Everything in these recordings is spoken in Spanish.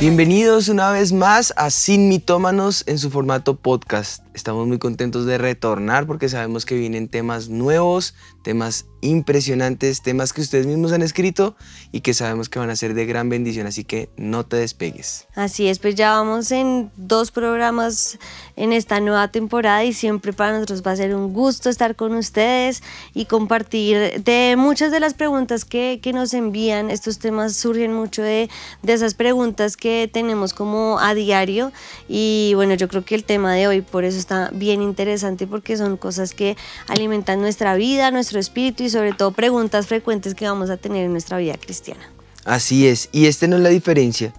Bienvenidos una vez más a Sin Mitómanos en su formato podcast. Estamos muy contentos de retornar porque sabemos que vienen temas nuevos, temas impresionantes, temas que ustedes mismos han escrito y que sabemos que van a ser de gran bendición, así que no te despegues. Así es, pues ya vamos en dos programas en esta nueva temporada y siempre para nosotros va a ser un gusto estar con ustedes y compartir de muchas de las preguntas que, que nos envían. Estos temas surgen mucho de, de esas preguntas que tenemos como a diario y bueno, yo creo que el tema de hoy por eso está bien interesante porque son cosas que alimentan nuestra vida, nuestro espíritu y sobre todo preguntas frecuentes que vamos a tener en nuestra vida cristiana. Así es, y este no es la diferencia.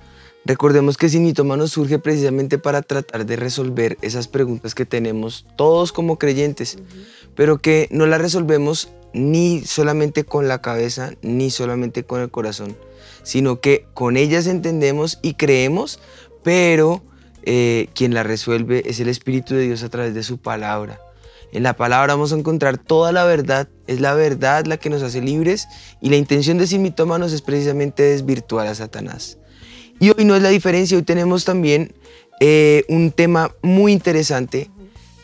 Recordemos que Sin Mitómanos surge precisamente para tratar de resolver esas preguntas que tenemos todos como creyentes, pero que no las resolvemos ni solamente con la cabeza, ni solamente con el corazón, sino que con ellas entendemos y creemos, pero eh, quien la resuelve es el Espíritu de Dios a través de su palabra. En la palabra vamos a encontrar toda la verdad, es la verdad la que nos hace libres y la intención de Sin Mitómanos es precisamente desvirtuar a Satanás. Y hoy no es la diferencia, hoy tenemos también eh, un tema muy interesante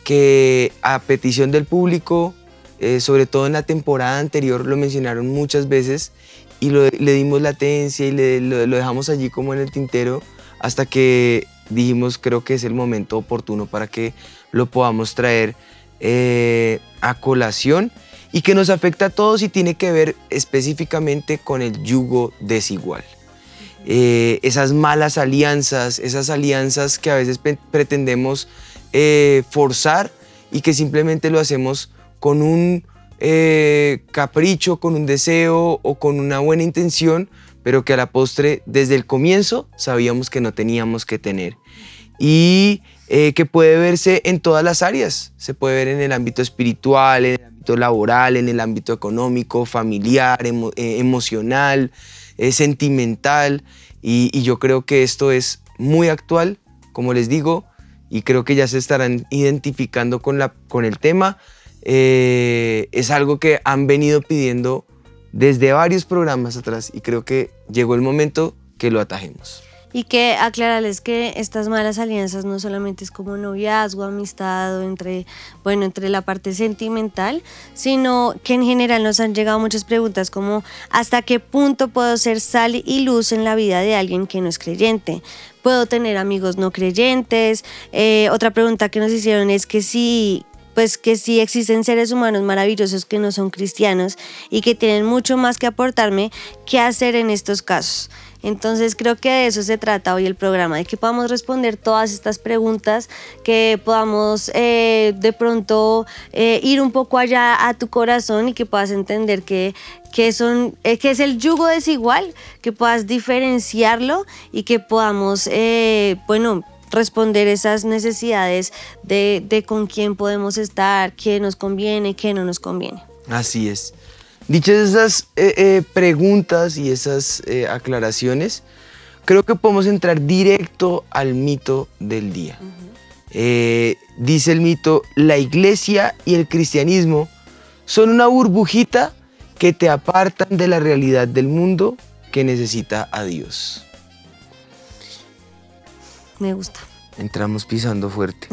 que a petición del público, eh, sobre todo en la temporada anterior, lo mencionaron muchas veces y le dimos latencia y le, lo, lo dejamos allí como en el tintero hasta que dijimos creo que es el momento oportuno para que lo podamos traer eh, a colación y que nos afecta a todos y tiene que ver específicamente con el yugo desigual. Eh, esas malas alianzas, esas alianzas que a veces pretendemos eh, forzar y que simplemente lo hacemos con un eh, capricho, con un deseo o con una buena intención, pero que a la postre desde el comienzo sabíamos que no teníamos que tener. Y eh, que puede verse en todas las áreas. Se puede ver en el ámbito espiritual, en el ámbito laboral, en el ámbito económico, familiar, eh, emocional, sentimental. Y, y yo creo que esto es muy actual, como les digo, y creo que ya se estarán identificando con, la, con el tema. Eh, es algo que han venido pidiendo desde varios programas atrás y creo que llegó el momento que lo atajemos. Y que aclararles que estas malas alianzas no solamente es como noviazgo, amistad o entre, bueno, entre la parte sentimental, sino que en general nos han llegado muchas preguntas como ¿hasta qué punto puedo ser sal y luz en la vida de alguien que no es creyente? ¿Puedo tener amigos no creyentes? Eh, otra pregunta que nos hicieron es que si pues que sí existen seres humanos maravillosos que no son cristianos y que tienen mucho más que aportarme, ¿qué hacer en estos casos? Entonces creo que de eso se trata hoy el programa, de que podamos responder todas estas preguntas, que podamos eh, de pronto eh, ir un poco allá a tu corazón y que puedas entender que, que, son, eh, que es el yugo desigual, que puedas diferenciarlo y que podamos, bueno, responder esas necesidades de, de con quién podemos estar, qué nos conviene, qué no nos conviene. Así es. Dichas esas eh, eh, preguntas y esas eh, aclaraciones, creo que podemos entrar directo al mito del día. Dice el mito, la iglesia y el cristianismo son una burbujita que te apartan de la realidad del mundo que necesita a Dios. Me gusta. Entramos pisando fuerte.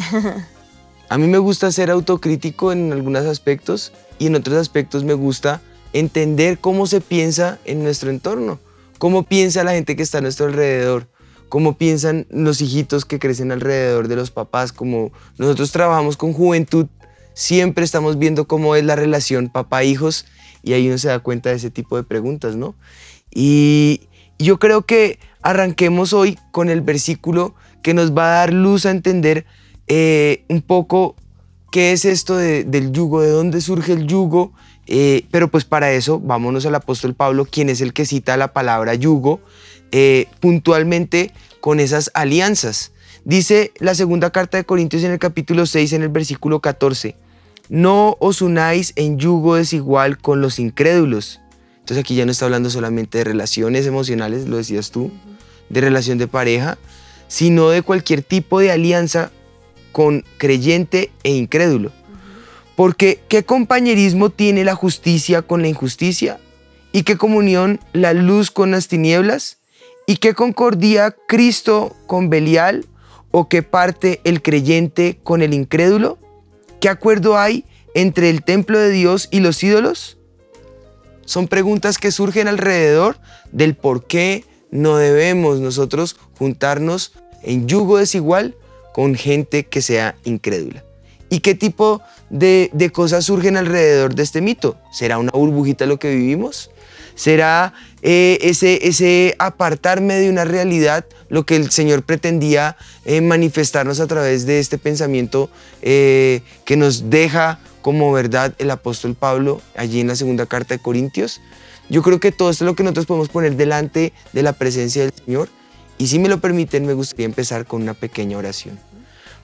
A mí me gusta ser autocrítico en algunos aspectos y en otros aspectos me gusta entender cómo se piensa en nuestro entorno, cómo piensa la gente que está a nuestro alrededor, cómo piensan los hijitos que crecen alrededor de los papás, como nosotros trabajamos con juventud, siempre estamos viendo cómo es la relación papá-hijos y ahí uno se da cuenta de ese tipo de preguntas, ¿no? Y yo creo que arranquemos hoy con el versículo que nos va a dar luz a entender eh, un poco qué es esto de- del yugo, de dónde surge el yugo, eh, pero pues para eso vámonos al apóstol Pablo, quien es el que cita la palabra yugo eh, puntualmente con esas alianzas. Dice la segunda carta de Corintios en el capítulo 6, en el versículo 14, no os unáis en yugo desigual con los incrédulos. Entonces aquí ya no está hablando solamente de relaciones emocionales, lo decías tú, de relación de pareja, sino de cualquier tipo de alianza con creyente e incrédulo. Porque ¿qué compañerismo tiene la justicia con la injusticia? ¿Y qué comunión la luz con las tinieblas? ¿Y qué concordia Cristo con Belial? ¿O qué parte el creyente con el incrédulo? ¿Qué acuerdo hay entre el templo de Dios y los ídolos? Son preguntas que surgen alrededor del por qué no debemos nosotros juntarnos en yugo desigual con gente que sea incrédula. ¿Y qué tipo de, cosas surgen alrededor de este mito? ¿Será una burbujita lo que vivimos? ¿Será eh, ese, ese apartarme de una realidad lo que el Señor pretendía eh, manifestarnos a través de este pensamiento eh, que nos deja como verdad el apóstol Pablo allí en la segunda carta de Corintios? Yo creo que todo esto es lo que nosotros podemos poner delante de la presencia del Señor. Y si me lo permiten, me gustaría empezar con una pequeña oración.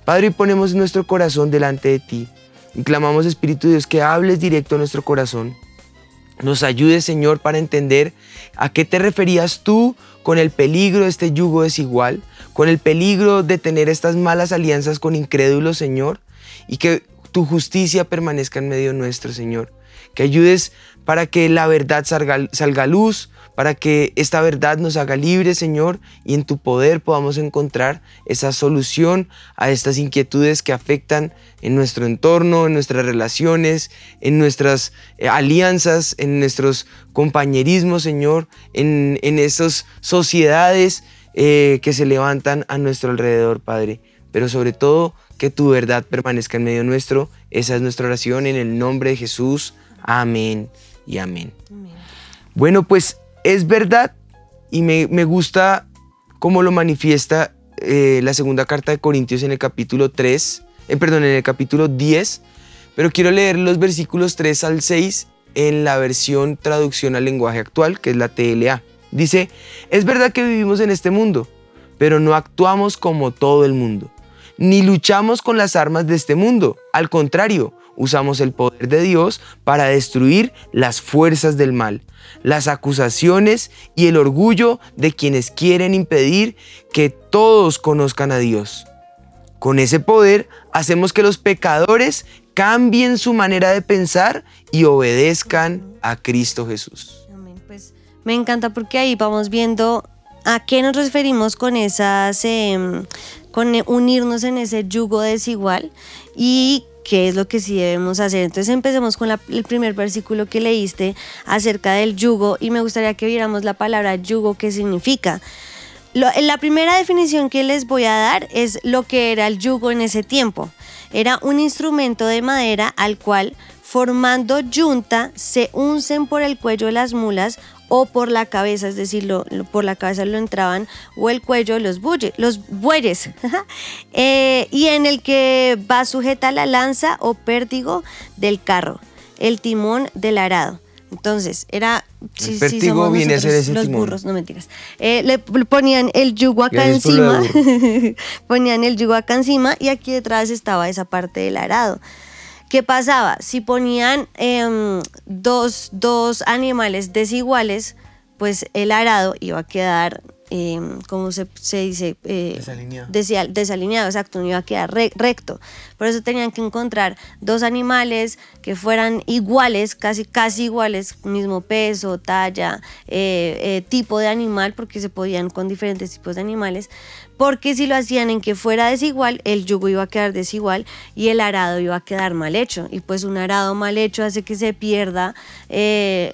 Padre, ponemos nuestro corazón delante de ti y clamamos, Espíritu de Dios, que hables directo a nuestro corazón. Nos ayude, Señor, para entender a qué te referías tú con el peligro de este yugo desigual, con el peligro de tener estas malas alianzas con incrédulos, Señor, y que tu justicia permanezca en medio nuestro, Señor. Que ayudes para que la verdad salga, salga luz, para que esta verdad nos haga libres, Señor, y en tu poder podamos encontrar esa solución a estas inquietudes que afectan en nuestro entorno, en nuestras relaciones, en nuestras eh, alianzas, en nuestros compañerismos, Señor, en, en esas sociedades eh, que se levantan a nuestro alrededor, Padre. Pero sobre todo, que tu verdad permanezca en medio nuestro. Esa es nuestra oración en el nombre de Jesús. Amén y amén. Bueno, pues es verdad y me, gusta cómo lo manifiesta eh, la segunda carta de Corintios en el capítulo 3, eh, perdón, en el capítulo 10, pero quiero leer los versículos 3 al 6 en la versión traducción al lenguaje actual, que es la TLA. Dice, es verdad que vivimos en este mundo, pero no actuamos como todo el mundo ni luchamos con las armas de este mundo. Al contrario, usamos el poder de Dios para destruir las fuerzas del mal, las acusaciones y el orgullo de quienes quieren impedir que todos conozcan a Dios. Con ese poder hacemos que los pecadores cambien su manera de pensar y obedezcan a Cristo Jesús. Pues me encanta porque ahí vamos viendo a qué nos referimos con esas em, con unirnos en ese yugo desigual y qué es lo que sí debemos hacer. Entonces empecemos con el primer versículo que leíste acerca del yugo y me gustaría que viéramos la palabra yugo, qué significa. la primera definición que les voy a dar es lo que era el yugo en ese tiempo. Era un instrumento de madera al cual formando yunta se uncen por el cuello las mulas o por la cabeza, es decir, por la cabeza lo entraban, o el cuello de los, los bueyes, eh, y en el que va sujeta la lanza o pértigo del carro, el timón del arado. Entonces, era. El pértigo viene a ser ese Los burros, no mentiras. Eh, le ponían el yugo acá encima. ponían el yugo acá encima y aquí detrás estaba esa parte del arado. ¿Qué pasaba? Si ponían em, dos, animales desiguales, pues el arado iba a quedar, eh, ¿cómo se, dice? Eh, desalineado. desalineado, exacto, no iba a quedar recto. Por eso tenían que encontrar dos animales que fueran iguales, casi, casi iguales, mismo peso, talla, eh, eh, tipo de animal, porque se podían con diferentes tipos de animales, porque si lo hacían en que fuera desigual, el yugo iba a quedar desigual y el arado iba a quedar mal hecho. Y pues un arado mal hecho hace que se pierda eh,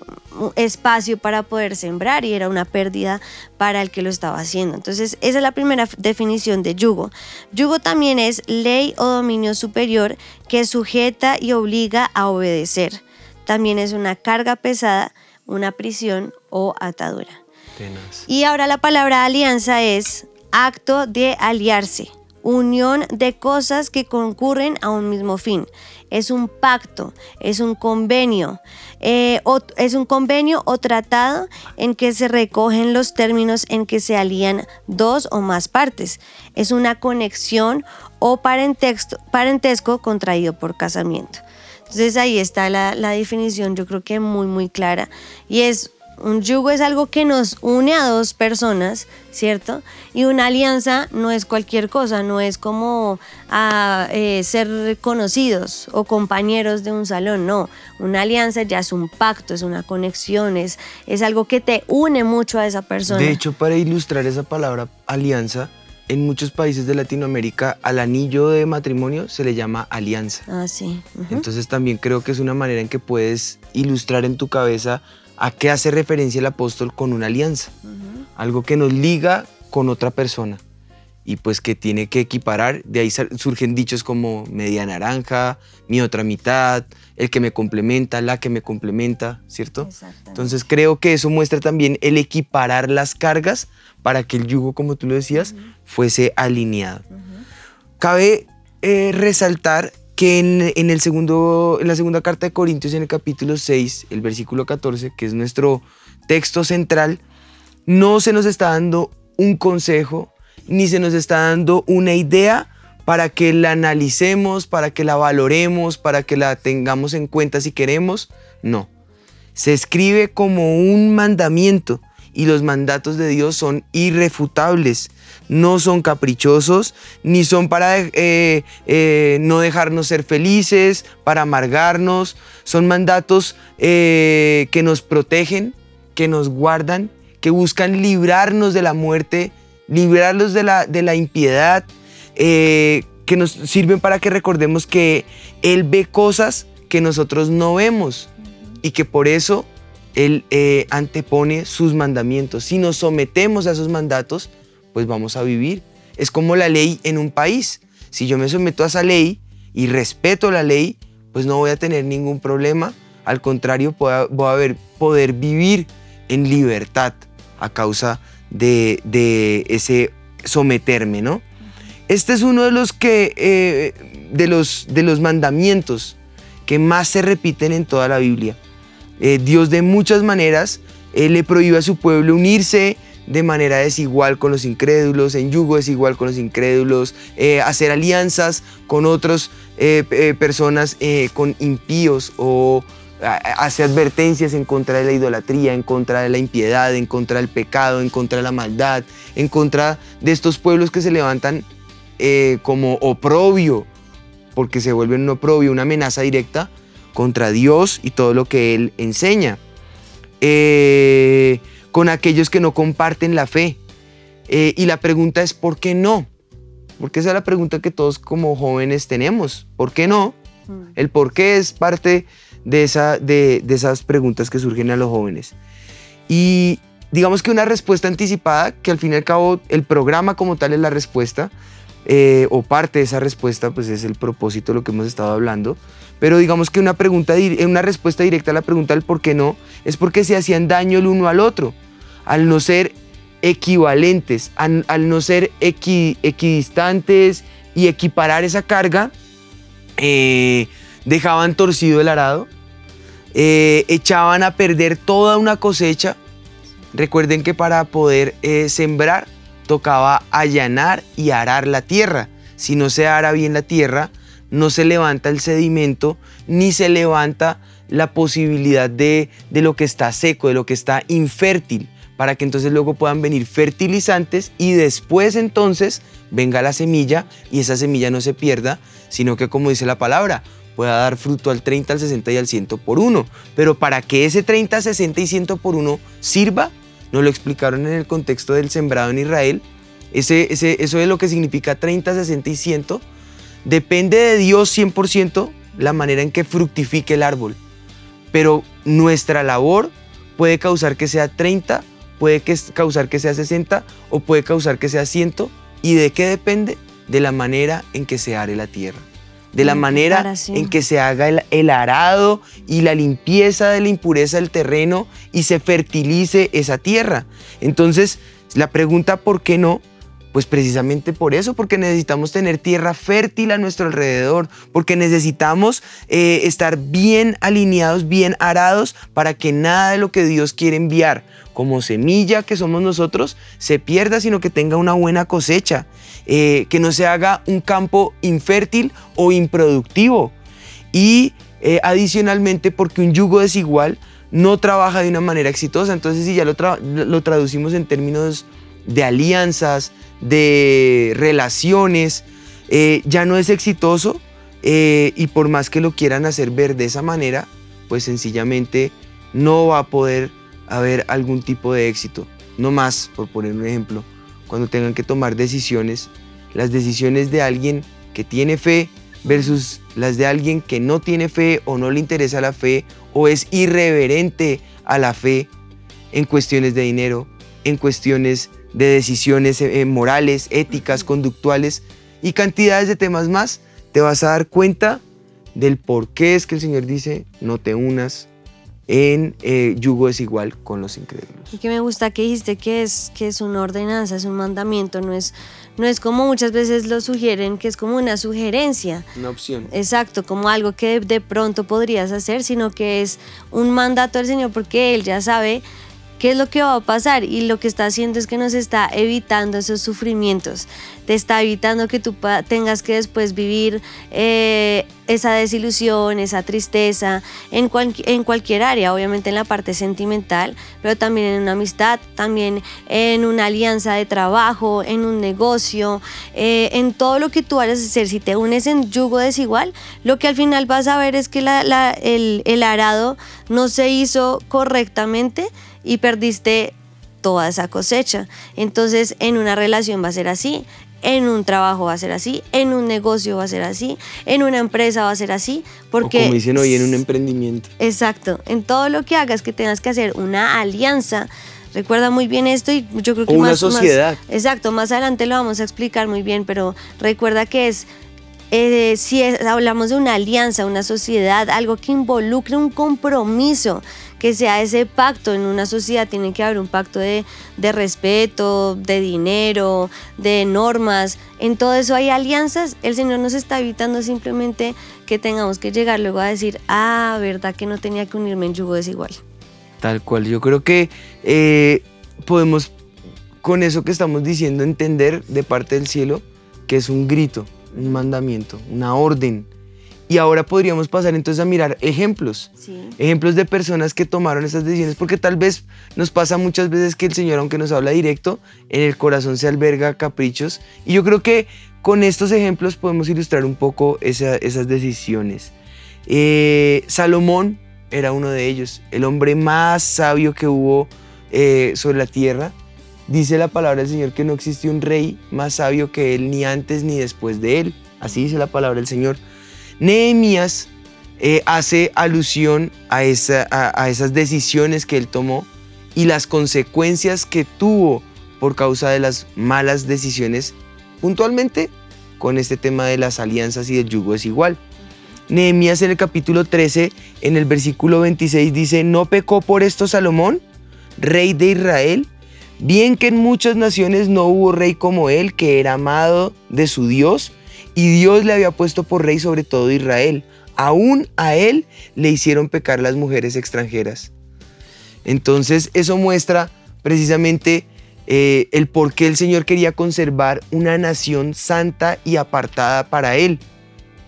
espacio para poder sembrar y era una pérdida para el que lo estaba haciendo. Entonces, esa es la primera definición de yugo. Yugo también es ley o dominio superior que sujeta y obliga a obedecer. También es una carga pesada, una prisión o atadura. Y ahora la palabra alianza es acto de aliarse, unión de cosas que concurren a un mismo fin. Es un pacto, es un convenio, eh, o, es un convenio o tratado en que se recogen los términos en que se alían dos o más partes. Es una conexión o parentesco contraído por casamiento. Entonces ahí está la, la definición, yo creo que muy, muy clara. Y es un yugo es algo que nos une a dos personas, ¿cierto? Y una alianza no es cualquier cosa, no es como a, eh, ser conocidos o compañeros de un salón, no. Una alianza ya es un pacto, es una conexión, es, es algo que te une mucho a esa persona. De hecho, para ilustrar esa palabra alianza, en muchos países de Latinoamérica al anillo de matrimonio se le llama alianza. Ah, sí. Entonces también creo que es una manera en que puedes ilustrar en tu cabeza a qué hace referencia el apóstol con una alianza. Algo que nos liga con otra persona y pues que tiene que equiparar. De ahí surgen dichos como media naranja, mi otra mitad, el que me complementa, la que me complementa, ¿cierto? Entonces creo que eso muestra también el equiparar las cargas para que el yugo, como tú lo decías, fuese alineado. Cabe eh, resaltar que en, el segundo, en la segunda carta de Corintios, en el capítulo 6, el versículo 14, que es nuestro texto central, no se nos está dando un consejo, ni se nos está dando una idea para que la analicemos, para que la valoremos, para que la tengamos en cuenta si queremos. No. Se escribe como un mandamiento y los mandatos de Dios son irrefutables, no son caprichosos, ni son para eh, eh, no dejarnos ser felices, para amargarnos, son mandatos eh, que nos protegen, que nos guardan, que buscan librarnos de la muerte, librarnos de la, de la impiedad, que nos sirven para que recordemos que Él ve cosas que nosotros no vemos y que por eso él eh, antepone sus mandamientos. Si nos sometemos a esos mandatos, pues vamos a vivir. Es como la ley en un país. Si yo me someto a esa ley y respeto la ley, pues no voy a tener ningún problema. Al contrario, voy a, poder vivir en libertad a causa de, ese someterme, ¿no? Este es uno de los, que, eh, de, los, de los mandamientos que más se repiten en toda la Biblia. Eh, Dios de muchas maneras eh, le prohíbe a su pueblo unirse de manera desigual con los incrédulos, en yugo desigual con los incrédulos, eh, hacer alianzas con otras personas, con impíos o hace advertencias en contra de la idolatría, en contra de la impiedad, en contra del pecado, en contra de la maldad, en contra de estos pueblos que se levantan como oprobio, porque se vuelven un oprobio, una amenaza directa contra Dios y todo lo que Él enseña. Eh, con aquellos que no comparten la fe. Eh, y la pregunta es, ¿por qué no? Porque esa es la pregunta que todos como jóvenes tenemos. ¿Por qué no? Mm. El por qué es parte de, esa, de, esas preguntas que surgen a los jóvenes. Y digamos que una respuesta anticipada, que al fin y al cabo el programa como tal es la respuesta, eh, o parte de esa respuesta, pues es el propósito de lo que hemos estado hablando. Pero digamos que una, pregunta, una respuesta directa a la pregunta del por qué no es porque se hacían daño el uno al otro, al no ser equivalentes, al, no ser equidistantes y equiparar esa carga, eh, dejaban torcido el arado, eh, echaban a perder toda una cosecha. Recuerden que para poder sembrar tocaba allanar y arar la tierra. Si no se ara bien la tierra, no se levanta el sedimento ni se levanta la posibilidad de, lo que está seco, de lo que está infértil, para que entonces luego puedan venir fertilizantes y después entonces venga la semilla y esa semilla no se pierda, sino que como dice la palabra, pueda dar fruto al 30, al 60 y al 100 por uno. Pero para que ese 30, 60 y 100 por uno sirva, nos lo explicaron en el contexto del sembrado en Israel. Ese, eso es lo que significa 30, 60 y 100. Depende de Dios 100% la manera en que fructifique el árbol. Pero nuestra labor puede causar que sea 30, puede causar que sea 60 o puede causar que sea 100. ¿Y de qué depende? De la manera en que se are la tierra de la manera en que se haga el, arado y la limpieza de la impureza del terreno y se fertilice esa tierra. Entonces, la pregunta, ¿por qué no? Pues precisamente por eso, porque necesitamos tener tierra fértil a nuestro alrededor, porque necesitamos eh, estar bien alineados, bien arados, para que nada de lo que Dios quiere enviar como semilla que somos nosotros se pierda, sino que tenga una buena cosecha, eh, que no se haga un campo infértil o improductivo. Y eh, adicionalmente, porque un yugo desigual no trabaja de una manera exitosa. Entonces, si ya lo, lo traducimos en términos de alianzas, de relaciones, eh, ya no es exitoso y por más que lo quieran hacer ver de esa manera, pues sencillamente no va a poder haber algún tipo de éxito. No más, por poner un ejemplo, cuando tengan que tomar decisiones, las decisiones de alguien que tiene fe versus las de alguien que no tiene fe o no le interesa la fe o es irreverente a la fe en cuestiones de dinero, en cuestiones de decisiones eh, morales, éticas, conductuales y cantidades de temas más, te vas a dar cuenta del por qué es que el Señor dice, no te unas en eh, yugo desigual con los incrédulos. Y que me gusta que dijiste que es, que es una ordenanza, es un mandamiento, no es, no es como muchas veces lo sugieren, que es como una sugerencia. Una opción. Exacto, como algo que de pronto podrías hacer, sino que es un mandato del Señor porque Él ya sabe ¿Qué es lo que va a pasar? Y lo que está haciendo es que nos está evitando esos sufrimientos, te está evitando que tú tengas que después vivir eh, esa desilusión, esa tristeza, en, en cualquier área, obviamente en la parte sentimental, pero también en una amistad, también en una alianza de trabajo, en un negocio, eh, en todo lo que tú vayas a hacer. Si te unes en yugo desigual, lo que al final vas a ver es que el, el arado no se hizo correctamente y perdiste toda esa cosecha. Entonces en una relación va a ser así, en un trabajo va a ser así, en un negocio va a ser así, en una empresa va a ser así, porque... como dicen hoy, en un emprendimiento. Exacto, en todo lo que hagas que tengas que hacer una alianza, recuerda muy bien esto y yo creo que o una sociedad. exacto, más adelante lo vamos a explicar muy bien, pero recuerda que es eh, si hablamos de una alianza, una sociedad, algo que involucre un compromiso, que sea ese pacto. En una sociedad tiene que haber un pacto de, respeto, de dinero, de normas. En todo eso hay alianzas. El Señor nos está evitando simplemente que tengamos que llegar luego a decir, ah, verdad que no tenía que unirme en yugo desigual. Tal cual. Yo creo que eh, podemos, con eso que estamos diciendo, entender de parte del cielo que es un grito un mandamiento, una orden. Y ahora podríamos pasar entonces a mirar ejemplos, ejemplos de personas que tomaron esas decisiones, porque tal vez nos pasa muchas veces que el Señor, aunque nos habla directo, en el corazón se alberga caprichos. Y yo creo que con estos ejemplos podemos ilustrar un poco esas decisiones. Eh, Salomón era uno de ellos, el hombre más sabio que hubo eh, sobre la tierra. Dice la palabra del Señor que no existe un rey más sabio que él, ni antes ni después de él. Así dice la palabra del Señor. Nehemías eh, hace alusión a, esa, a, esas decisiones que él tomó y las consecuencias que tuvo por causa de las malas decisiones, puntualmente con este tema de las alianzas y del yugo desigual. Nehemías en el capítulo 13, en el versículo 26 dice, ¿no pecó por esto Salomón, rey de Israel? Bien que en muchas naciones no hubo rey como él, que era amado de su Dios, y Dios le había puesto por rey sobre todo Israel. Aún a él le hicieron pecar las mujeres extranjeras. Entonces eso muestra precisamente eh, el por qué el Señor quería conservar una nación santa y apartada para él.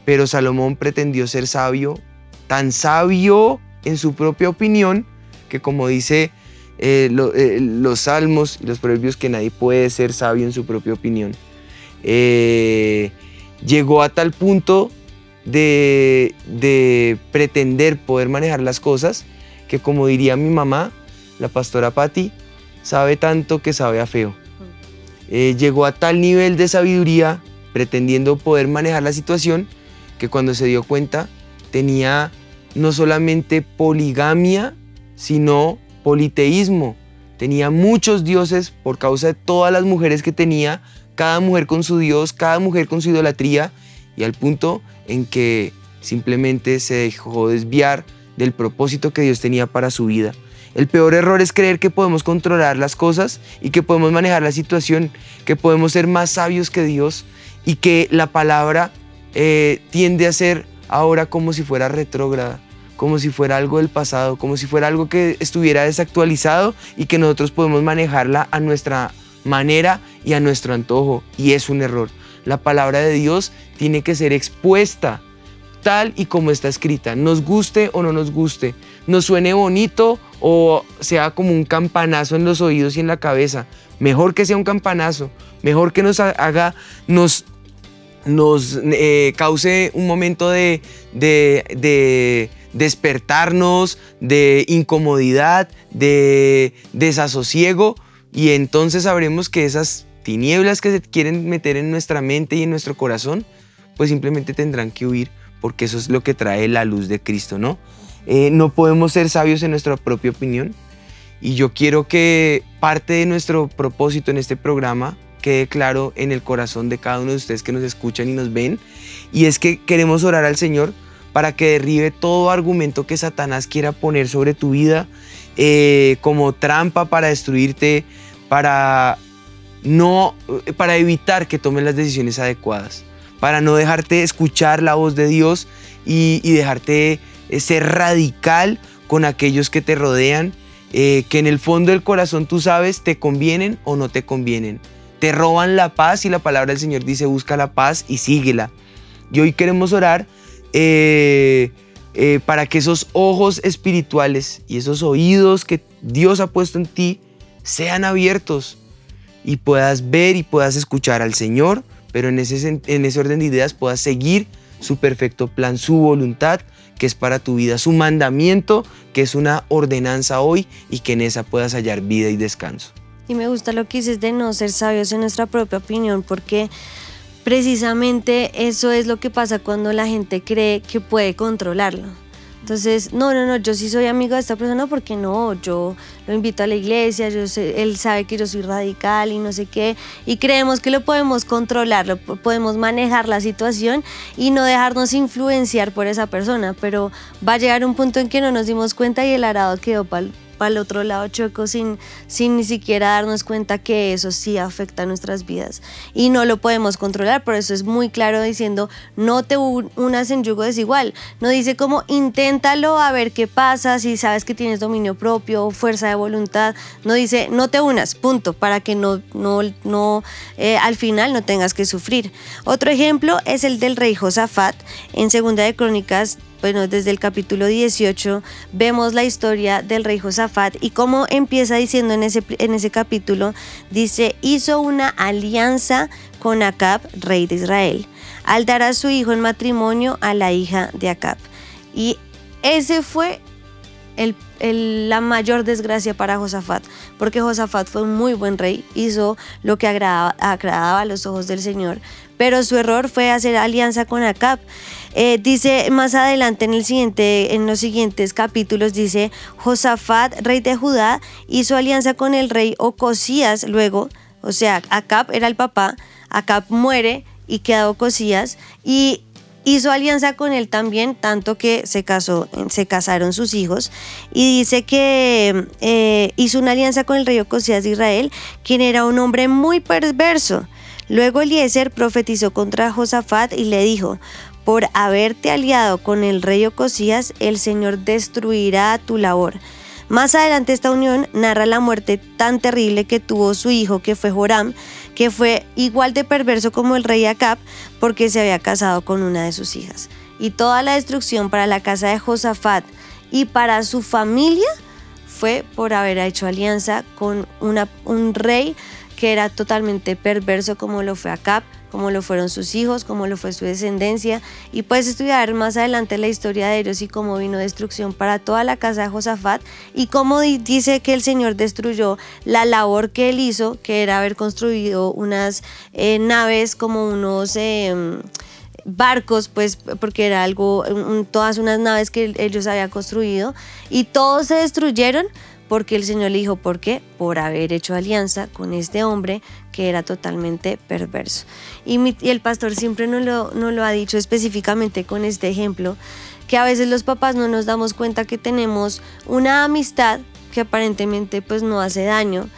Pero Salomón pretendió ser sabio, tan sabio en su propia opinión, que como dice eh, eh, los salmos y los proverbios que nadie puede ser sabio en su propia opinión. Eh, llegó a tal punto de, pretender poder manejar las cosas que como diría mi mamá, la pastora Patti, sabe tanto que sabe a feo. llegó a tal nivel de sabiduría pretendiendo poder manejar la situación que cuando se dio cuenta tenía no solamente poligamia, sino politeísmo. Tenía muchos dioses por causa de todas las mujeres que tenía, cada mujer con su dios, cada mujer con su idolatría, y al punto en que simplemente se dejó desviar del propósito que Dios tenía para su vida. El peor error es creer que podemos controlar las cosas y que podemos manejar la situación, que podemos ser más sabios que Dios y que la palabra eh, tiende a ser ahora como si fuera retrógrada como si fuera algo del pasado, como si fuera algo que estuviera desactualizado y que nosotros podemos manejarla a nuestra manera y a nuestro antojo. Y es un error. La palabra de Dios tiene que ser expuesta tal y como está escrita, nos guste o no nos guste, nos suene bonito o sea como un campanazo en los oídos y en la cabeza. Mejor que sea un campanazo, mejor que nos haga, nos, nos eh, cause un momento de, de despertarnos, de incomodidad, de desasosiego y entonces sabremos que esas tinieblas que se quieren meter en nuestra mente y en nuestro corazón, pues simplemente tendrán que huir porque eso es lo que trae la luz de Cristo, ¿no? Eh, no podemos ser sabios en nuestra propia opinión y yo quiero que parte de nuestro propósito en este programa quede claro en el corazón de cada uno de ustedes que nos escuchan y nos ven y es que queremos orar al Señor para que derribe todo argumento que Satanás quiera poner sobre tu vida eh, como trampa para destruirte, para no, para evitar que tomes las decisiones adecuadas, para no dejarte escuchar la voz de Dios y, dejarte eh, ser radical con aquellos que te rodean, eh, que en el fondo del corazón tú sabes te convienen o no te convienen. Te roban la paz y la palabra del Señor dice busca la paz y síguela. Y hoy queremos orar eh, para que esos ojos espirituales y esos oídos que Dios ha puesto en ti sean abiertos y puedas ver y puedas escuchar al Señor, pero en ese, en ese orden de ideas puedas seguir su perfecto plan, su voluntad, que es para tu vida, su mandamiento, que es una ordenanza hoy y que en esa puedas hallar vida y descanso. Y me gusta lo que dices de no ser sabios en nuestra propia opinión, porque precisamente eso es lo que pasa cuando la gente cree que puede controlarlo. Entonces, no, no, no, yo sí soy amigo de esta persona porque no, yo lo invito a la iglesia, yo él sabe que yo soy radical y no sé qué, y creemos que lo podemos controlar, lo, podemos manejar la situación y no dejarnos influenciar por esa persona, pero va a llegar un punto en que no nos dimos cuenta y el arado quedó para para el otro lado chueco sin, sin ni siquiera darnos cuenta que eso sí afecta a nuestras vidas. Y no lo podemos controlar, por eso es muy claro diciendo no te unas en yugo desigual, no dice como inténtalo a ver qué pasa, si sabes que tienes dominio propio, fuerza de voluntad, no dice no te unas, punto, para que no, no, no eh, al final no tengas que sufrir. Otro ejemplo es el del rey Josafat en Segunda de Crónicas bueno, desde el capítulo 18 vemos la historia del rey Josafat y cómo empieza diciendo en ese, en ese capítulo, dice, hizo una alianza con Acab, rey de Israel, al dar a su hijo en matrimonio a la hija de Acab. Y ese fue la mayor desgracia para Josafat, porque Josafat fue un muy buen rey, hizo lo que agradaba, agradaba a los ojos del Señor, pero su error fue hacer alianza con Acab. Eh, dice más adelante en, los siguientes capítulos, dice, Josafat, rey de Judá, hizo alianza con el rey Ocosías luego, o sea, Acab era el papá, Acab muere y queda Ocosías, y hizo alianza con él también, tanto que se, casó, se casaron sus hijos, y dice que eh, hizo una alianza con el rey Ocosías de Israel, quien era un hombre muy perverso. Luego Eliezer profetizó contra Josafat y le dijo, por haberte aliado con el rey Ocosías, el Señor destruirá tu labor. Más adelante esta unión narra la muerte tan terrible que tuvo su hijo, que fue Joram, que fue igual de perverso como el rey Acab, porque se había casado con una de sus hijas. Y toda la destrucción para la casa de Josafat y para su familia fue por haber hecho alianza con un rey que era totalmente perverso como lo fue Acab, como lo fueron sus hijos, como lo fue su descendencia. Y puedes estudiar más adelante la historia de ellos y cómo vino destrucción para toda la casa de Josafat y cómo dice que el Señor destruyó la labor que él hizo, que era haber construido unas eh, naves como unos... Em, barcos, pues porque era algo, todas unas naves que ellos habían construido y todos se destruyeron porque el Señor le dijo, ¿por qué? Por haber hecho alianza con este hombre que era totalmente perverso. Y, el pastor siempre nos lo, lo ha dicho específicamente con este ejemplo, que a veces los papás no nos damos cuenta que tenemos una amistad que aparentemente pues no hace daño,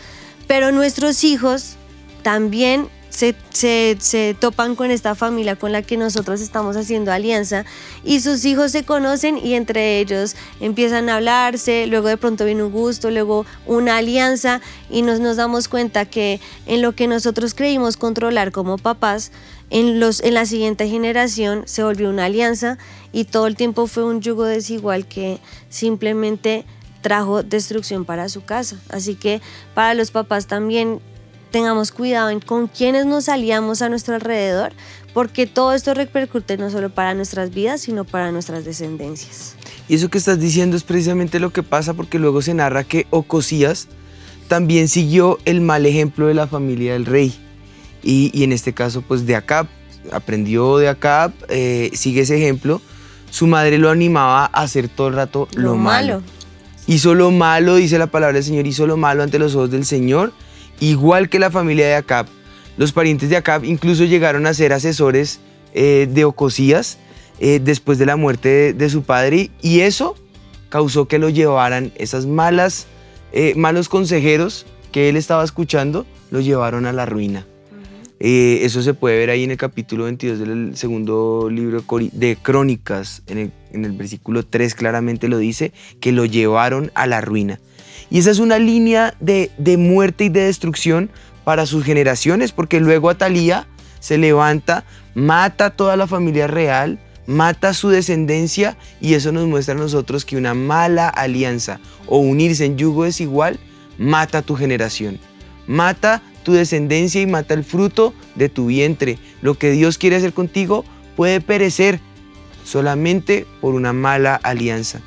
pero nuestros hijos también se, se, se, topan con esta familia con la que nosotros estamos haciendo alianza y sus hijos se conocen y entre ellos empiezan a hablarse, luego de pronto viene un gusto, luego una alianza y nos, nos damos cuenta que en lo que nosotros creímos controlar como papás, en, los, en la siguiente generación se volvió una alianza y todo el tiempo fue un yugo desigual que simplemente trajo destrucción para su casa. Así que para los papás también tengamos cuidado en con quienes nos aliamos a nuestro alrededor, porque todo esto repercute no solo para nuestras vidas, sino para nuestras descendencias. Y eso que estás diciendo es precisamente lo que pasa porque luego se narra que Ocosías también siguió el mal ejemplo de la familia del rey. Y, en este caso, pues de Acab, aprendió de Acab, eh, sigue ese ejemplo. Su madre lo animaba a hacer todo el rato lo, malo. malo. Hizo lo malo, dice la palabra del Señor, hizo lo malo ante los ojos del Señor igual que la familia de Acab. Los parientes de Acab incluso llegaron a ser asesores eh, de Ocosías eh, después de la muerte de, su padre y eso causó que lo llevaran, esas malas, eh, malos consejeros que él estaba escuchando, lo llevaron a la ruina. eso se puede ver ahí en el capítulo 22 del segundo libro de Crónicas, en el, en el versículo 3 claramente lo dice, que lo llevaron a la ruina. Y esa es una línea de, muerte y de destrucción para sus generaciones, porque luego Atalía se levanta, mata a toda la familia real, mata a su descendencia y eso nos muestra a nosotros que una mala alianza o unirse en yugo desigual mata a tu generación, mata tu descendencia y mata el fruto de tu vientre. Lo que Dios quiere hacer contigo puede perecer solamente por una mala alianza.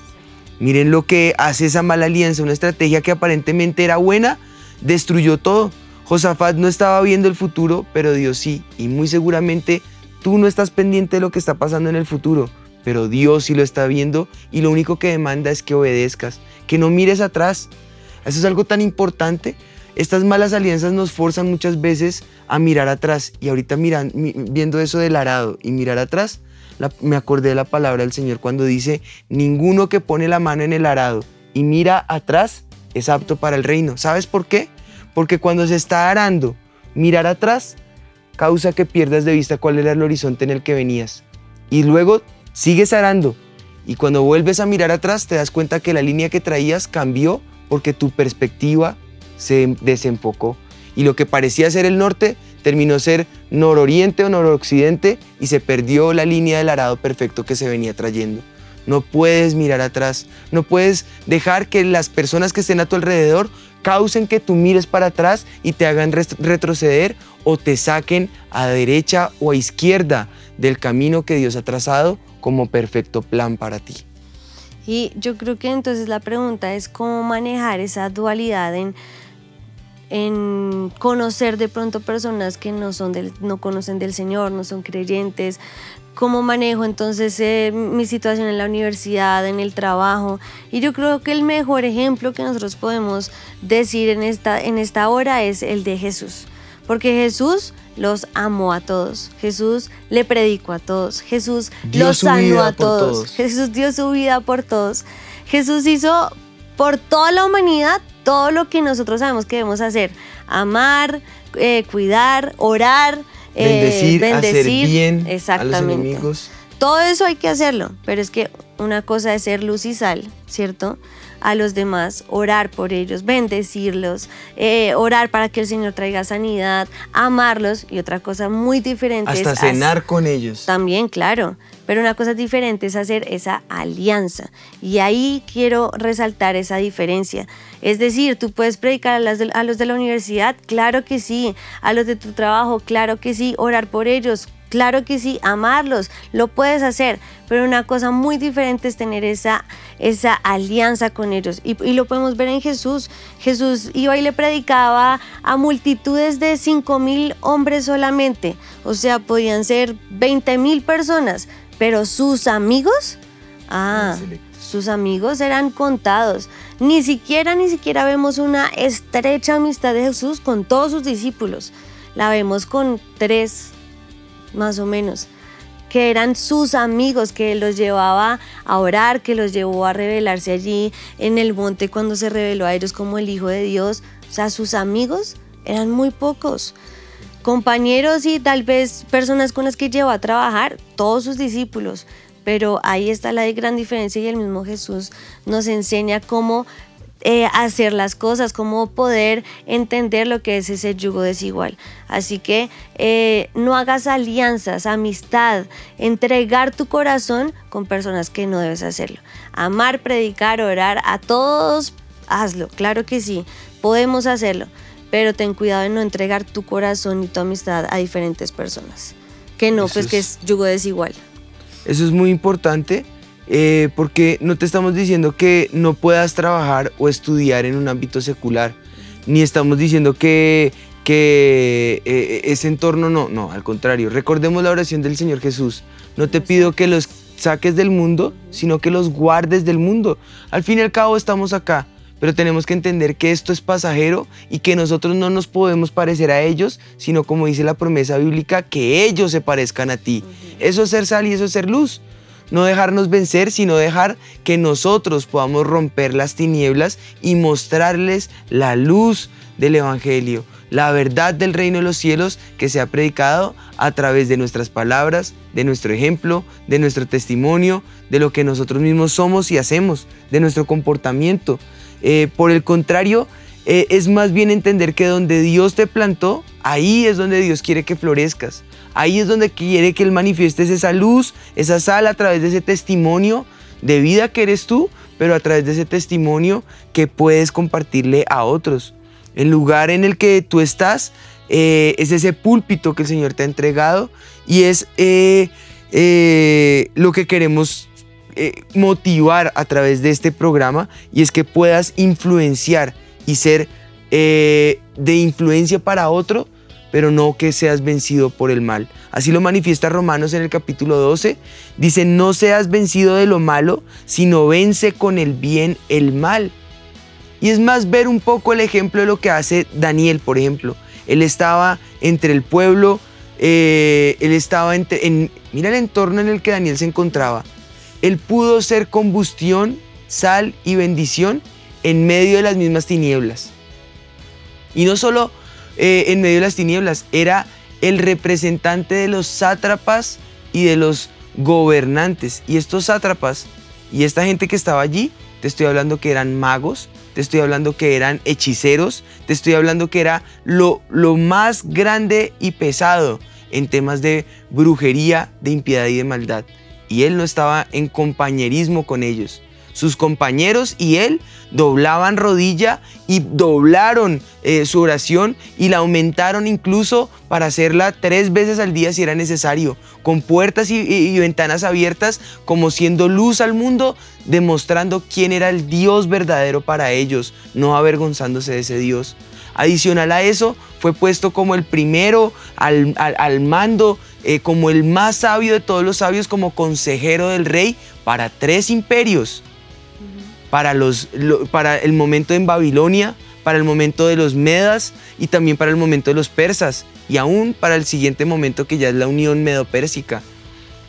Miren lo que hace esa mala alianza, una estrategia que aparentemente era buena, destruyó todo. Josafat no estaba viendo el futuro, pero Dios sí. Y muy seguramente tú no estás pendiente de lo que está pasando en el futuro, pero Dios sí lo está viendo y lo único que demanda es que obedezcas, que no mires atrás. Eso es algo tan importante. Estas malas alianzas nos forzan muchas veces a mirar atrás y ahorita miran, viendo eso del arado y mirar atrás, me acordé de la palabra del Señor cuando dice, ninguno que pone la mano en el arado y mira atrás es apto para el reino. ¿Sabes por qué? Porque cuando se está arando, mirar atrás causa que pierdas de vista cuál era el horizonte en el que venías. Y luego sigues arando. Y cuando vuelves a mirar atrás te das cuenta que la línea que traías cambió porque tu perspectiva se desenfocó. Y lo que parecía ser el norte terminó ser nororiente o noroccidente y se perdió la línea del arado perfecto que se venía trayendo. No puedes mirar atrás, no puedes dejar que las personas que estén a tu alrededor causen que tú mires para atrás y te hagan retroceder o te saquen a derecha o a izquierda del camino que Dios ha trazado como perfecto plan para ti. Y yo creo que entonces la pregunta es cómo manejar esa dualidad en en conocer de pronto personas que no, son del, no conocen del Señor, no son creyentes, cómo manejo entonces eh, mi situación en la universidad, en el trabajo. Y yo creo que el mejor ejemplo que nosotros podemos decir en esta, en esta hora es el de Jesús. Porque Jesús los amó a todos, Jesús le predicó a todos, Jesús los sanó a todos, Jesús dio su vida por todos, Jesús hizo por toda la humanidad todo lo que nosotros sabemos que debemos hacer. Amar, eh, cuidar, orar, eh, bendecir, hacer bien exactamente. a los enemigos. Todo eso hay que hacerlo, pero es que una cosa es ser luz y sal, ¿cierto? A los demás, orar por ellos, bendecirlos, eh, orar para que el Señor traiga sanidad, amarlos y otra cosa muy diferente. Hasta cenar con ellos. También, claro. Pero una cosa diferente es hacer esa alianza. Y ahí quiero resaltar esa diferencia. Es decir, tú puedes predicar a, los de la universidad, claro que sí. A los de tu trabajo, claro que sí. Orar por ellos, Claro que sí, amarlos, lo puedes hacer, pero una cosa muy diferente es tener esa, esa alianza con ellos. Y, lo podemos ver en Jesús. Jesús iba y le predicaba a multitudes de 5 mil hombres solamente. O sea, podían ser 20 mil personas, pero sus amigos, ah, sus amigos eran contados. Ni siquiera, ni siquiera vemos una estrecha amistad de Jesús con todos sus discípulos. La vemos con tres, más o menos, que eran sus amigos, que los llevaba a orar, que los llevó a revelarse allí en el monte cuando se reveló a ellos como el Hijo de Dios. O sea, sus amigos eran muy pocos. Compañeros y tal vez personas con las que llevó a trabajar, todos sus discípulos. Pero ahí está la gran diferencia y el mismo Jesús nos enseña cómo eh, hacer las cosas, cómo poder entender lo que es ese yugo desigual. Así que eh, no hagas alianzas, amistad, entregar tu corazón con personas que no debes hacerlo. Amar, predicar, orar, a todos hazlo, claro que sí, podemos hacerlo, pero ten cuidado de no entregar tu corazón y tu amistad a diferentes personas. Que no, pues que es yugo desigual. Eso es muy importante eh, porque no te estamos diciendo que no puedas trabajar o estudiar en un ámbito secular, ni estamos diciendo que, que eh, ese entorno no, no, al contrario. Recordemos la oración del Señor Jesús. No te pido que los saques del mundo, sino que los guardes del mundo. Al fin y al cabo estamos acá, pero tenemos que entender que esto es pasajero y que nosotros no nos podemos parecer a ellos, sino como dice la promesa bíblica, que ellos se parezcan a ti. Eso es ser sal y eso es ser luz no dejarnos vencer, sino dejar que nosotros podamos romper las tinieblas y mostrarles la luz del Evangelio, la verdad del reino de los cielos que se ha predicado a través de nuestras palabras, de nuestro ejemplo, de nuestro testimonio, de lo que nosotros mismos somos y hacemos, de nuestro comportamiento. Eh, por el contrario, eh, es más bien entender que donde Dios te plantó, ahí es donde Dios quiere que florezcas. Ahí es donde quiere que Él manifiestes esa luz, esa sal a través de ese testimonio de vida que eres tú, pero a través de ese testimonio que puedes compartirle a otros. El lugar en el que tú estás eh, es ese púlpito que el Señor te ha entregado y es lo que queremos motivar a través de este programa y es que puedas influenciar y ser de influencia para otro pero no que seas vencido por el mal. Así lo manifiesta Romanos en el capítulo 12. Dice, no seas vencido de lo malo, sino vence con el bien el mal. Y es más ver un poco el ejemplo de lo que hace Daniel, por ejemplo. Él estaba entre el pueblo, eh, él estaba en... Mira el entorno en el que Daniel se encontraba. Él pudo ser combustión, sal y bendición en medio de las mismas tinieblas. Y no solo eh, en medio de las tinieblas, era el representante de los sátrapas y de los gobernantes. Y estos sátrapas y esta gente que estaba allí, te estoy hablando que eran magos, te estoy hablando que eran hechiceros, te estoy hablando que era lo, lo más grande y pesado en temas de brujería, de impiedad y de maldad. Y él no estaba en compañerismo con ellos. Sus compañeros y él doblaban rodilla y doblaron eh, su oración y la aumentaron incluso para hacerla tres veces al día si era necesario, con puertas y, ventanas abiertas, como siendo luz al mundo, demostrando quién era el Dios verdadero para ellos, no avergonzándose de ese Dios. Adicional a eso, fue puesto como el primero al, mando, eh, como el más sabio de todos los sabios, como consejero del rey para tres imperios. Para, los, para el momento en Babilonia, para el momento de los Medas y también para el momento de los persas. Y aún para el siguiente momento que ya es la Unión Medo-Pérsica.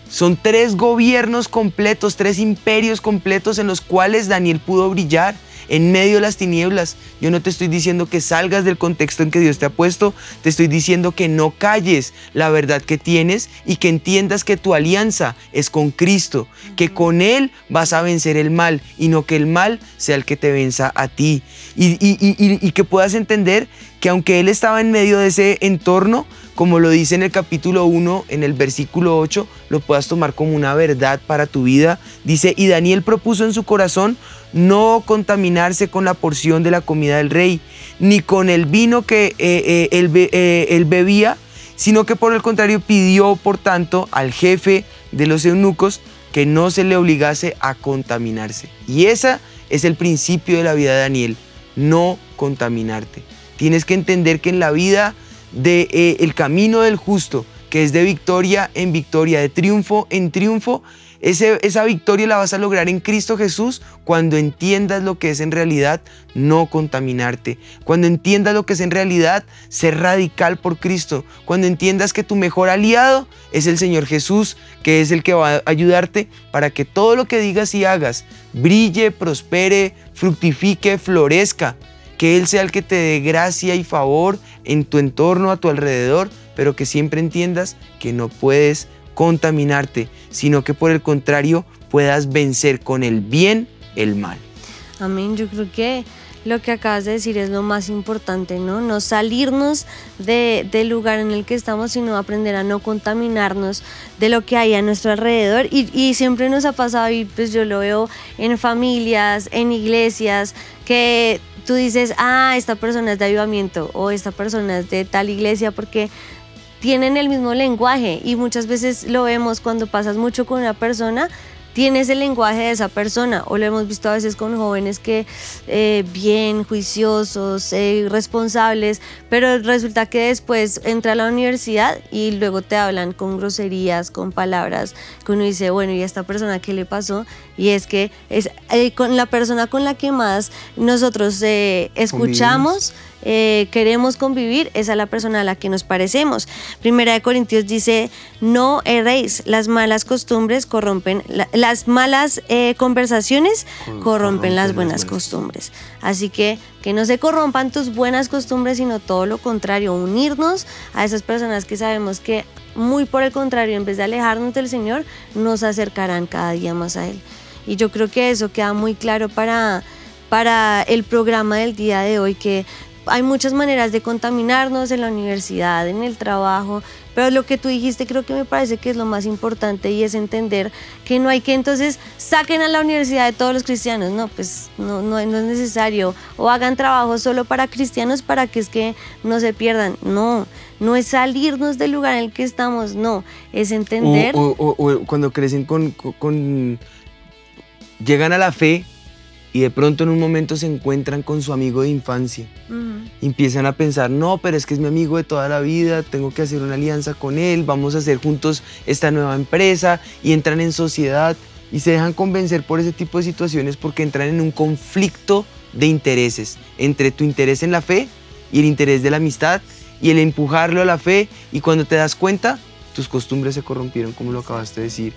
Son tres gobiernos completos, tres imperios completos en los cuales Daniel pudo brillar en medio de las tinieblas. Yo no te estoy diciendo que salgas del contexto en que Dios te ha puesto, te estoy diciendo que no calles la verdad que tienes y que entiendas que tu alianza es con Cristo, que con Él vas a vencer el mal y no que el mal sea el que te venza a ti. Y, y que puedas entender que aunque Él estaba en medio de ese entorno, como lo dice en el capítulo 1, en el versículo 8, lo puedas tomar como una verdad para tu vida. Dice, y Daniel propuso en su corazón no contaminarse con la porción de la comida del rey, ni con el vino que eh, eh, eh, él, bebía, sino que por el contrario pidió, por tanto, al jefe de los eunucos que no se le obligase a contaminarse. Y ese es el principio de la vida de Daniel, no contaminarte. Tienes que entender que en la vida de eh, camino del justo, que es de victoria en victoria, de triunfo en triunfo, esa victoria la vas a lograr en Cristo Jesús cuando entiendas lo que es en realidad no contaminarte, cuando entiendas lo que es en realidad ser radical por Cristo, cuando entiendas que tu mejor aliado es el Señor Jesús, que es el que va a ayudarte para que todo lo que digas y hagas brille, prospere, fructifique, florezca que Él sea el que te dé gracia y favor en tu entorno, a tu alrededor, pero que siempre entiendas que no puedes contaminarte, sino que por el contrario puedas vencer con el bien el mal. Amén, yo creo que lo que acabas de decir es lo más importante, ¿no? No salirnos de, del lugar en el que estamos, sino aprender a no contaminarnos de lo que hay a nuestro alrededor. Y, siempre nos ha pasado, y pues yo lo veo en familias, en iglesias, que tú dices, ah, esta persona es de avivamiento o esta persona es de tal iglesia, porque tienen el mismo lenguaje y muchas veces lo vemos cuando pasas mucho con una persona tienes el lenguaje de esa persona o lo hemos visto a veces con jóvenes que eh, bien juiciosos, eh, responsables, pero resulta que después entra a la universidad y luego te hablan con groserías, con palabras, que uno dice, bueno, ¿y a esta persona qué le pasó? Y es que es eh, con la persona con la que más nosotros escuchamos. Eh, queremos convivir es a la persona a la que nos parecemos. Primera de Corintios dice, no erréis, las malas costumbres corrompen, las malas eh, conversaciones corrompen, las buenas costumbres. Así que que no se corrompan tus buenas costumbres, sino todo lo contrario, unirnos a esas personas que sabemos que muy por el contrario, en vez de alejarnos del Señor, nos acercarán cada día más a Él. Y yo creo que eso queda muy claro para, para el programa del día de hoy, que hay muchas maneras de contaminarnos en la universidad, en el trabajo, pero lo que tú dijiste creo que me parece que es lo más importante y es entender que no hay que entonces saquen a la universidad de todos los cristianos, no, pues no, no, es necesario, o hagan trabajo solo para cristianos para que es que no se pierdan, no, no es salirnos del lugar en el que estamos, no, es entender... O, cuando crecen con, con... llegan a la fe y de pronto en un momento se encuentran con su amigo de infancia. Empiezan a pensar, no, pero es que es mi amigo de toda la vida, tengo que hacer una alianza con él, vamos a hacer juntos esta nueva empresa y entran en sociedad y se dejan convencer por ese tipo de situaciones porque entran en un conflicto de intereses entre tu interés en la fe y el interés de la amistad y el empujarlo a la fe y cuando te das cuenta, tus costumbres se corrompieron como lo acabaste de decir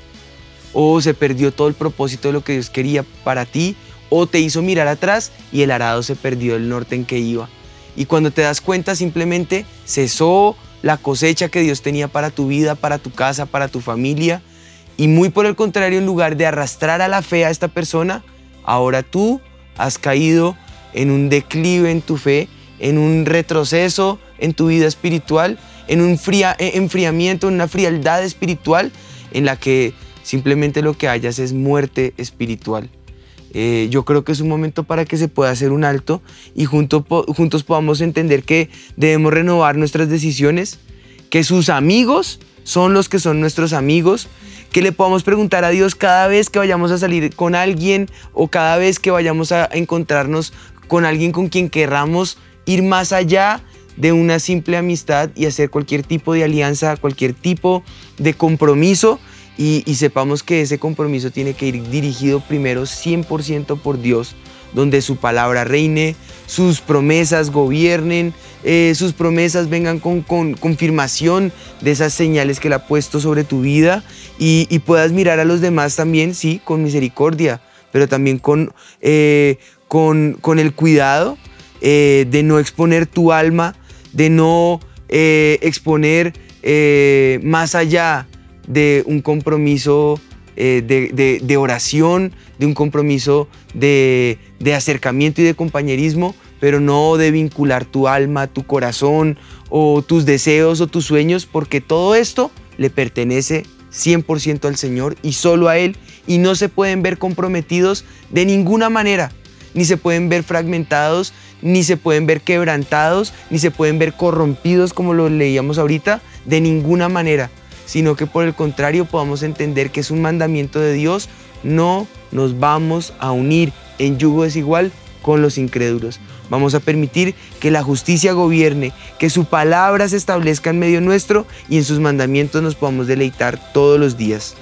o se perdió todo el propósito de lo que Dios quería para ti o te hizo mirar atrás y el arado se perdió del norte en que iba. Y cuando te das cuenta simplemente cesó la cosecha que Dios tenía para tu vida, para tu casa, para tu familia. Y muy por el contrario, en lugar de arrastrar a la fe a esta persona, ahora tú has caído en un declive en tu fe, en un retroceso en tu vida espiritual, en un fría, enfriamiento, en una frialdad espiritual en la que simplemente lo que hayas es muerte espiritual. Eh, yo creo que es un momento para que se pueda hacer un alto y juntos podamos entender que debemos renovar nuestras decisiones, que sus amigos son los que son nuestros amigos, que le podamos preguntar a Dios cada vez que vayamos a salir con alguien o cada vez que vayamos a encontrarnos con alguien con quien querramos ir más allá de una simple amistad y hacer cualquier tipo de alianza, cualquier tipo de compromiso y, sepamos que ese compromiso tiene que ir dirigido primero 100% por Dios, donde su palabra reine, sus promesas gobiernen, eh, sus promesas vengan con, confirmación de esas señales que Él ha puesto sobre tu vida y, puedas mirar a los demás también, sí, con misericordia, pero también con, eh, con, el cuidado eh, de no exponer tu alma, de no exponer más allá de un compromiso eh, de, oración, de un compromiso de, acercamiento y de compañerismo, pero no de vincular tu alma, tu corazón o tus deseos o tus sueños, porque todo esto le pertenece 100% al Señor y solo a Él, y no se pueden ver comprometidos de ninguna manera, ni se pueden ver fragmentados, ni se pueden ver quebrantados, ni se pueden ver corrompidos como lo leíamos ahorita, de ninguna manera sino que por el contrario podamos entender que es un mandamiento de Dios, no nos vamos a unir en yugo desigual con los incrédulos. Vamos a permitir que la justicia gobierne, que su palabra se establezca en medio nuestro y en sus mandamientos nos podamos deleitar todos los días.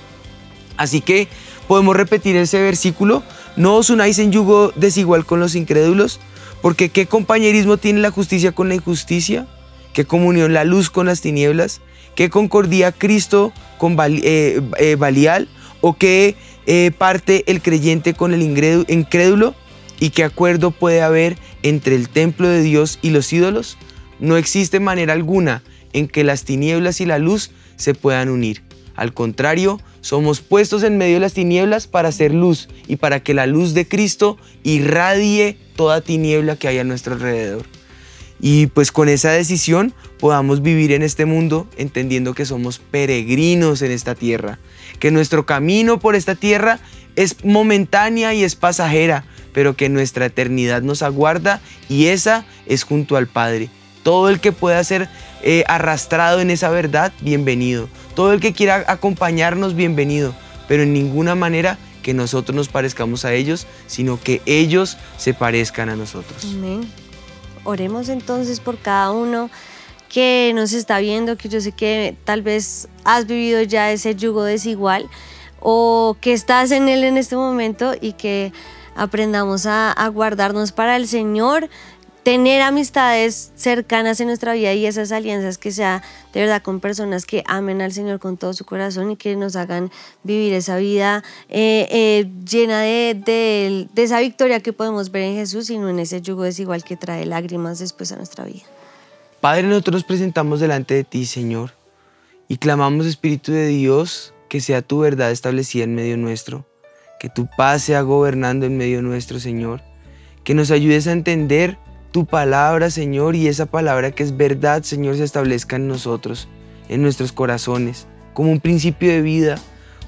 Así que podemos repetir ese versículo, no os unáis en yugo desigual con los incrédulos, porque ¿qué compañerismo tiene la justicia con la injusticia? ¿Qué comunión la luz con las tinieblas? ¿Qué concordía Cristo con eh, eh, Balial? ¿O qué eh, parte el creyente con el incrédulo? ¿Y qué acuerdo puede haber entre el templo de Dios y los ídolos? No existe manera alguna en que las tinieblas y la luz se puedan unir. Al contrario, somos puestos en medio de las tinieblas para hacer luz y para que la luz de Cristo irradie toda tiniebla que hay a nuestro alrededor. Y pues con esa decisión podamos vivir en este mundo entendiendo que somos peregrinos en esta tierra, que nuestro camino por esta tierra es momentánea y es pasajera, pero que nuestra eternidad nos aguarda y esa es junto al Padre. Todo el que pueda ser eh, arrastrado en esa verdad, bienvenido. Todo el que quiera acompañarnos, bienvenido. Pero en ninguna manera que nosotros nos parezcamos a ellos, sino que ellos se parezcan a nosotros. Amén. Oremos entonces por cada uno que nos está viendo, que yo sé que tal vez has vivido ya ese yugo desigual o que estás en él en este momento y que aprendamos a, a guardarnos para el Señor, tener amistades cercanas en nuestra vida y esas alianzas que sea de verdad con personas que amen al Señor con todo su corazón y que nos hagan vivir esa vida eh, eh, llena de, de, esa victoria que podemos ver en Jesús y no en ese yugo desigual que trae lágrimas después a nuestra vida. Padre, nosotros nos presentamos delante de ti, Señor, y clamamos, Espíritu de Dios, que sea tu verdad establecida en medio nuestro, que tu paz sea gobernando en medio nuestro, Señor, que nos ayudes a entender tu palabra, Señor, y esa palabra que es verdad, Señor, se establezca en nosotros, en nuestros corazones, como un principio de vida,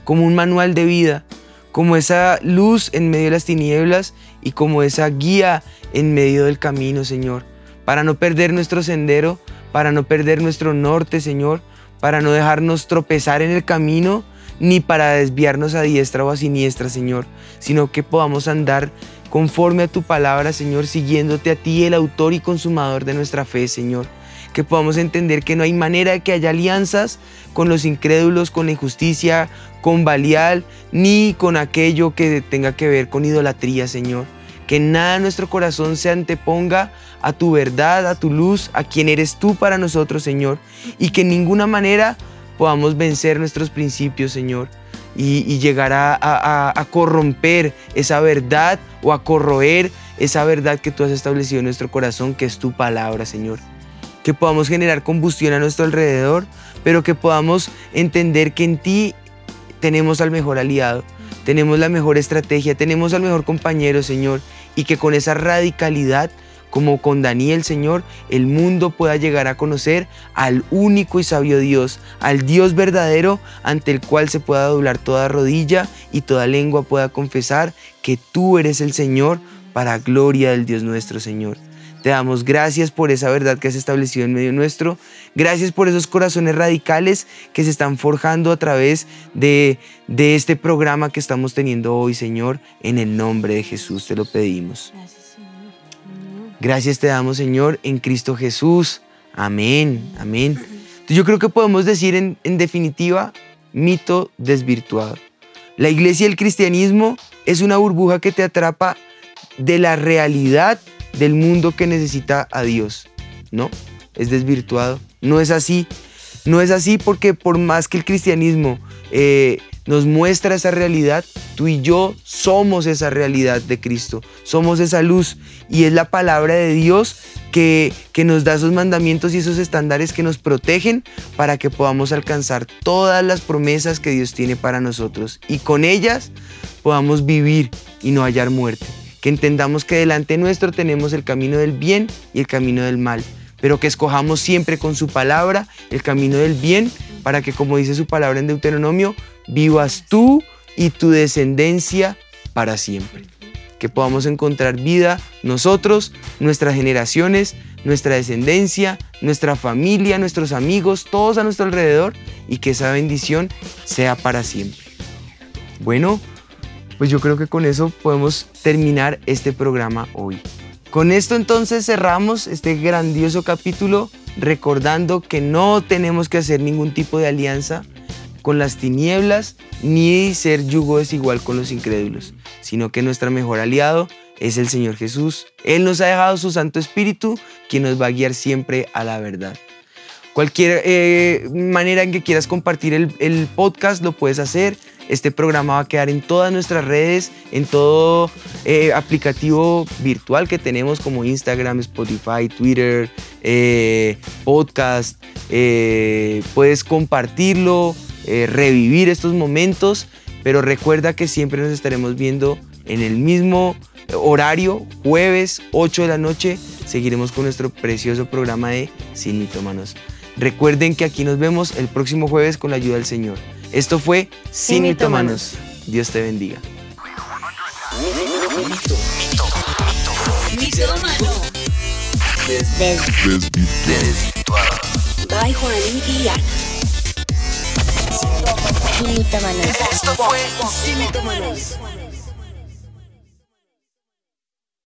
como un manual de vida, como esa luz en medio de las tinieblas y como esa guía en medio del camino, Señor, para no perder nuestro sendero, para no perder nuestro norte, Señor, para no dejarnos tropezar en el camino, ni para desviarnos a diestra o a siniestra, Señor, sino que podamos andar conforme a tu palabra, Señor, siguiéndote a ti, el autor y consumador de nuestra fe, Señor. Que podamos entender que no hay manera de que haya alianzas con los incrédulos, con la injusticia, con Balial, ni con aquello que tenga que ver con idolatría, Señor. Que nada nuestro corazón se anteponga a tu verdad, a tu luz, a quien eres tú para nosotros, Señor. Y que en ninguna manera podamos vencer nuestros principios, Señor, y, llegar a, corromper esa verdad o a corroer esa verdad que tú has establecido en nuestro corazón, que es tu palabra, Señor. Que podamos generar combustión a nuestro alrededor, pero que podamos entender que en ti tenemos al mejor aliado, tenemos la mejor estrategia, tenemos al mejor compañero, Señor, y que con esa radicalidad como con Daniel, Señor, el mundo pueda llegar a conocer al único y sabio Dios, al Dios verdadero ante el cual se pueda doblar toda rodilla y toda lengua pueda confesar que tú eres el Señor para gloria del Dios nuestro Señor. Te damos gracias por esa verdad que has establecido en medio nuestro. Gracias por esos corazones radicales que se están forjando a través de, de este programa que estamos teniendo hoy, Señor. En el nombre de Jesús te lo pedimos. Gracias. Gracias te damos, Señor, en Cristo Jesús. Amén, amén. Yo creo que podemos decir en, definitiva, mito desvirtuado. La iglesia y el cristianismo es una burbuja que te atrapa de la realidad del mundo que necesita a Dios. No, es desvirtuado. No es así. No es así porque por más que el cristianismo eh, nos muestra esa realidad, tú y yo somos esa realidad de Cristo, somos esa luz. Y es la palabra de Dios que, que nos da esos mandamientos y esos estándares que nos protegen para que podamos alcanzar todas las promesas que Dios tiene para nosotros. Y con ellas podamos vivir y no hallar muerte. Que entendamos que delante nuestro tenemos el camino del bien y el camino del mal, pero que escojamos siempre con su palabra el camino del bien para que, como dice su palabra en Deuteronomio, vivas tú y tu descendencia para siempre. Que podamos encontrar vida nosotros, nuestras generaciones, nuestra descendencia, nuestra familia, nuestros amigos, todos a nuestro alrededor y que esa bendición sea para siempre. Bueno, pues yo creo que con eso podemos terminar este programa hoy. Con esto entonces cerramos este grandioso capítulo recordando que no tenemos que hacer ningún tipo de alianza con las tinieblas ni ser yugo desigual con los incrédulos, sino que nuestro mejor aliado es el Señor Jesús. Él nos ha dejado su Santo Espíritu, quien nos va a guiar siempre a la verdad. Cualquier eh, manera en que quieras compartir el, podcast lo puedes hacer. Este programa va a quedar en todas nuestras redes, en todo eh, aplicativo virtual que tenemos como Instagram, Spotify, Twitter, eh, podcast. Puedes compartirlo, revivir estos momentos, pero recuerda que siempre nos estaremos viendo en el mismo horario, jueves 8 de la noche. Seguiremos con nuestro precioso programa de Sin Mitómanos. Recuerden que aquí nos vemos el próximo jueves con la ayuda del Señor. Esto fue Sin Mitomanos. Dios te bendiga. Esto fue Sin Mitomanos.